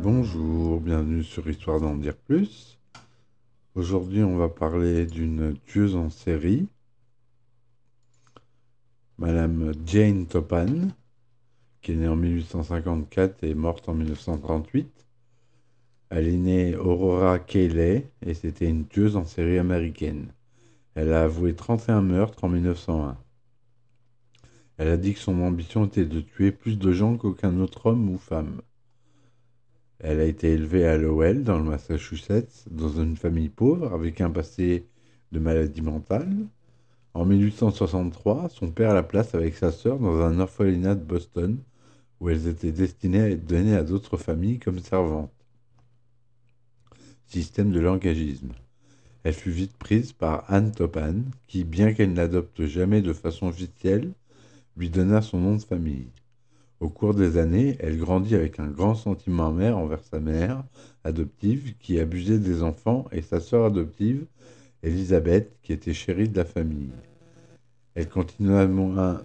Bonjour, bienvenue sur Histoire d'en dire plus. Aujourd'hui, on va parler d'une tueuse en série, Madame Jane Topan, qui est née en 1854 et morte en 1938. Elle est née Aurora Cayley et c'était une tueuse en série américaine. Elle a avoué 31 meurtres en 1901. Elle a dit que son ambition était de tuer plus de gens qu'aucun autre homme ou femme. Elle a été élevée à Lowell, dans le Massachusetts, dans une famille pauvre, avec un passé de maladie mentale. En 1863, son père la place avec sa sœur dans un orphelinat de Boston, où elles étaient destinées à être données à d'autres familles comme servantes. Système de langagisme. Elle fut vite prise par Anne Topan, qui, bien qu'elle n'adopte jamais de façon officielle, lui donna son nom de famille. Au cours des années, elle grandit avec un grand sentiment amer envers sa mère adoptive qui abusait des enfants et sa sœur adoptive, Elisabeth, qui était chérie de la famille. Elle continua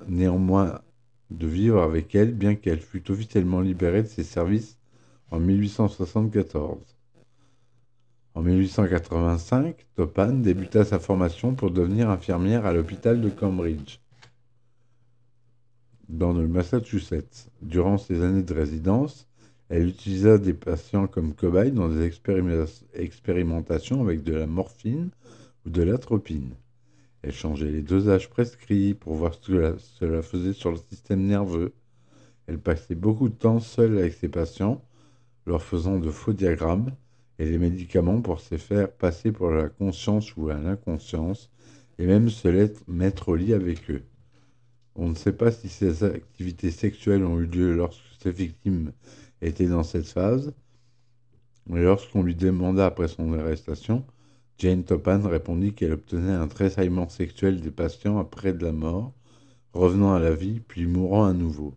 néanmoins de vivre avec elle, bien qu'elle fût officiellement libérée de ses services en 1874. En 1885, Topan débuta sa formation pour devenir infirmière à l'hôpital de Cambridge dans le Massachusetts. Durant ses années de résidence, elle utilisa des patients comme cobayes dans des expérimentations avec de la morphine ou de l'atropine. Elle changeait les dosages prescrits pour voir ce que cela faisait sur le système nerveux. Elle passait beaucoup de temps seule avec ses patients, leur faisant de faux diagrammes et les médicaments pour se faire passer pour la conscience ou l'inconscience, et même se mettre au lit avec eux. On ne sait pas si ces activités sexuelles ont eu lieu lorsque ses victimes étaient dans cette phase, mais lorsqu'on lui demanda après son arrestation, Jane Topan répondit qu'elle obtenait un tressaillement sexuel des patients après la mort, revenant à la vie puis mourant à nouveau.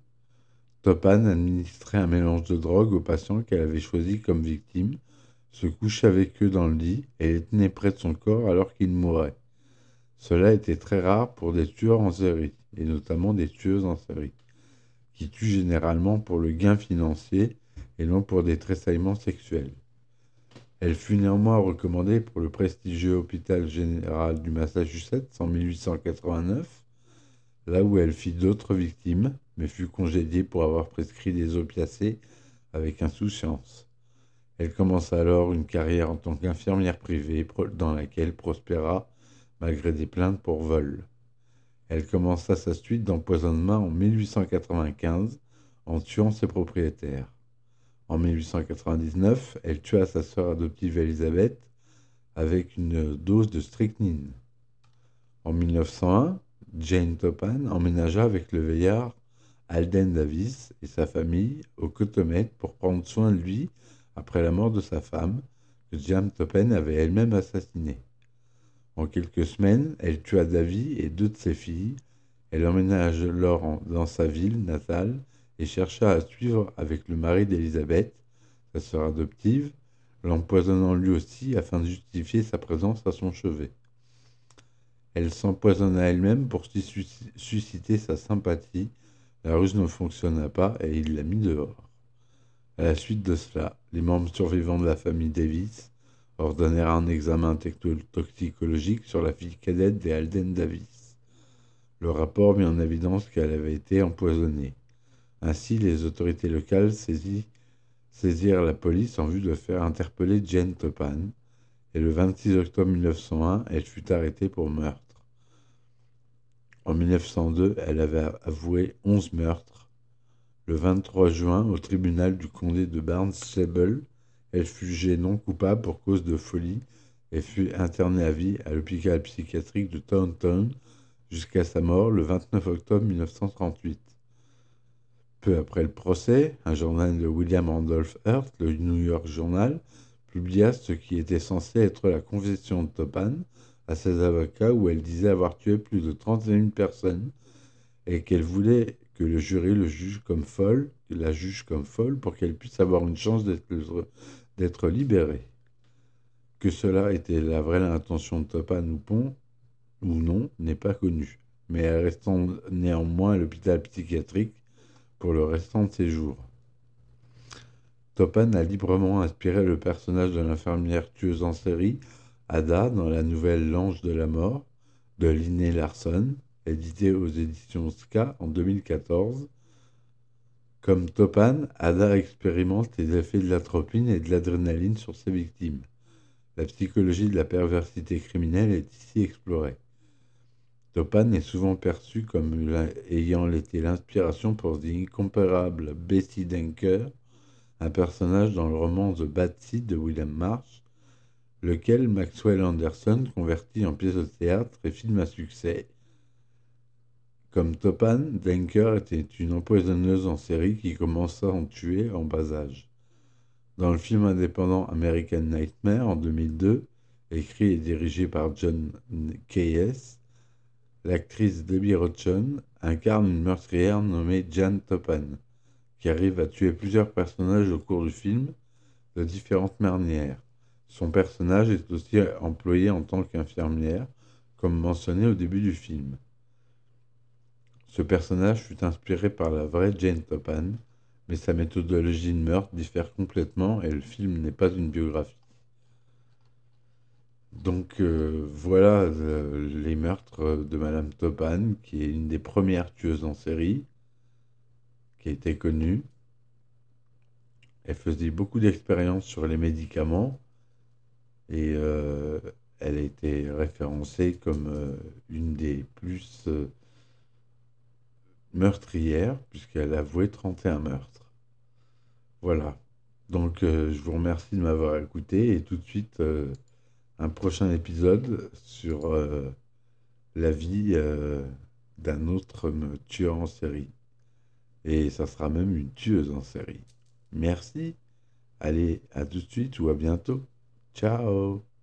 Topan administrait un mélange de drogue aux patients qu'elle avait choisis comme victimes, se couchait avec eux dans le lit et les tenait près de son corps alors qu'ils mouraient. Cela était très rare pour des tueurs en série et notamment des tueuses en série, qui tuent généralement pour le gain financier et non pour des tressaillements sexuels. Elle fut néanmoins recommandée pour le prestigieux hôpital général du Massachusetts en 1889, là où elle fit d'autres victimes, mais fut congédiée pour avoir prescrit des opiacés avec insouciance. Elle commença alors une carrière en tant qu'infirmière privée dans laquelle prospéra malgré des plaintes pour vol. Elle commença sa suite d'empoisonnement en 1895 en tuant ses propriétaires. En 1899, elle tua sa sœur adoptive Elisabeth avec une dose de strychnine. En 1901, Jane Topan emménagea avec le veillard Alden Davis et sa famille au Cotomet pour prendre soin de lui après la mort de sa femme, que Jane Topan avait elle-même assassinée. En quelques semaines, elle tua Davy et deux de ses filles. Elle emménage alors dans sa ville natale et chercha à suivre avec le mari d'Élisabeth, sa sœur adoptive, l'empoisonnant lui aussi afin de justifier sa présence à son chevet. Elle s'empoisonna elle-même pour susciter sa sympathie. La ruse ne fonctionna pas et il la mit dehors. À la suite de cela, les membres survivants de la famille Davis ordonnèrent un examen toxicologique sur la fille cadette des Alden Davis. Le rapport mit en évidence qu'elle avait été empoisonnée. Ainsi, les autorités locales saisirent la police en vue de faire interpeller Jane Topan, et le 26 octobre 1901, elle fut arrêtée pour meurtre. En 1902, elle avait avoué 11 meurtres. Le 23 juin, au tribunal du comté de Barnstable, elle fut jugée non coupable pour cause de folie et fut internée à vie à l'hôpital psychiatrique de Taunton jusqu'à sa mort le 29 octobre 1938. Peu après le procès, un journal de William Randolph Hearst, le New York Journal, publia ce qui était censé être la confession de Topan à ses avocats où elle disait avoir tué plus de 31 personnes et qu'elle voulait que le jury le juge comme folle, la juge comme folle pour qu'elle puisse avoir une chance d'être d'être libéré. Que cela était la vraie intention de Topan ou Pont, ou non, n'est pas connu, mais elle restant néanmoins à, l'hôpital psychiatrique pour le restant de ses jours. Topan a librement inspiré le personnage de l'infirmière tueuse en série, Ada, dans la nouvelle L'Ange de la Mort de Linné Larson, édité aux éditions Ska en 2014. Comme Topan, Ada expérimente les effets de l'atropine et de l'adrénaline sur ses victimes. La psychologie de la perversité criminelle est ici explorée. Topan est souvent perçu comme ayant été l'inspiration pour l'incomparable Bessie Denker, un personnage dans le roman The Bad Seed de William Marsh, lequel Maxwell Anderson convertit en pièce de théâtre et film à succès. Comme Topan, Denker était une empoisonneuse en série qui commença à en tuer en bas âge. Dans le film indépendant American Nightmare en 2002, écrit et dirigé par John K.S., l'actrice Debbie Rochon incarne une meurtrière nommée Jan Topan, qui arrive à tuer plusieurs personnages au cours du film de différentes manières. Son personnage est aussi employé en tant qu'infirmière, comme mentionné au début du film. Ce personnage fut inspiré par la vraie Jane Topan, mais sa méthodologie de meurtre diffère complètement et le film n'est pas une biographie. Donc euh, voilà euh, les meurtres de Madame Topan, qui est une des premières tueuses en série, qui a été connue. Elle faisait beaucoup d'expériences sur les médicaments et euh, elle a été référencée comme une des plus meurtrières, puisqu'elle a avoué 31 meurtres. Voilà. Donc je vous remercie de m'avoir écouté et tout de suite un prochain épisode sur euh, la vie euh, d'un autre tueur en série. Et ça sera même une tueuse en série. Merci. Allez, à tout de suite ou à bientôt. Ciao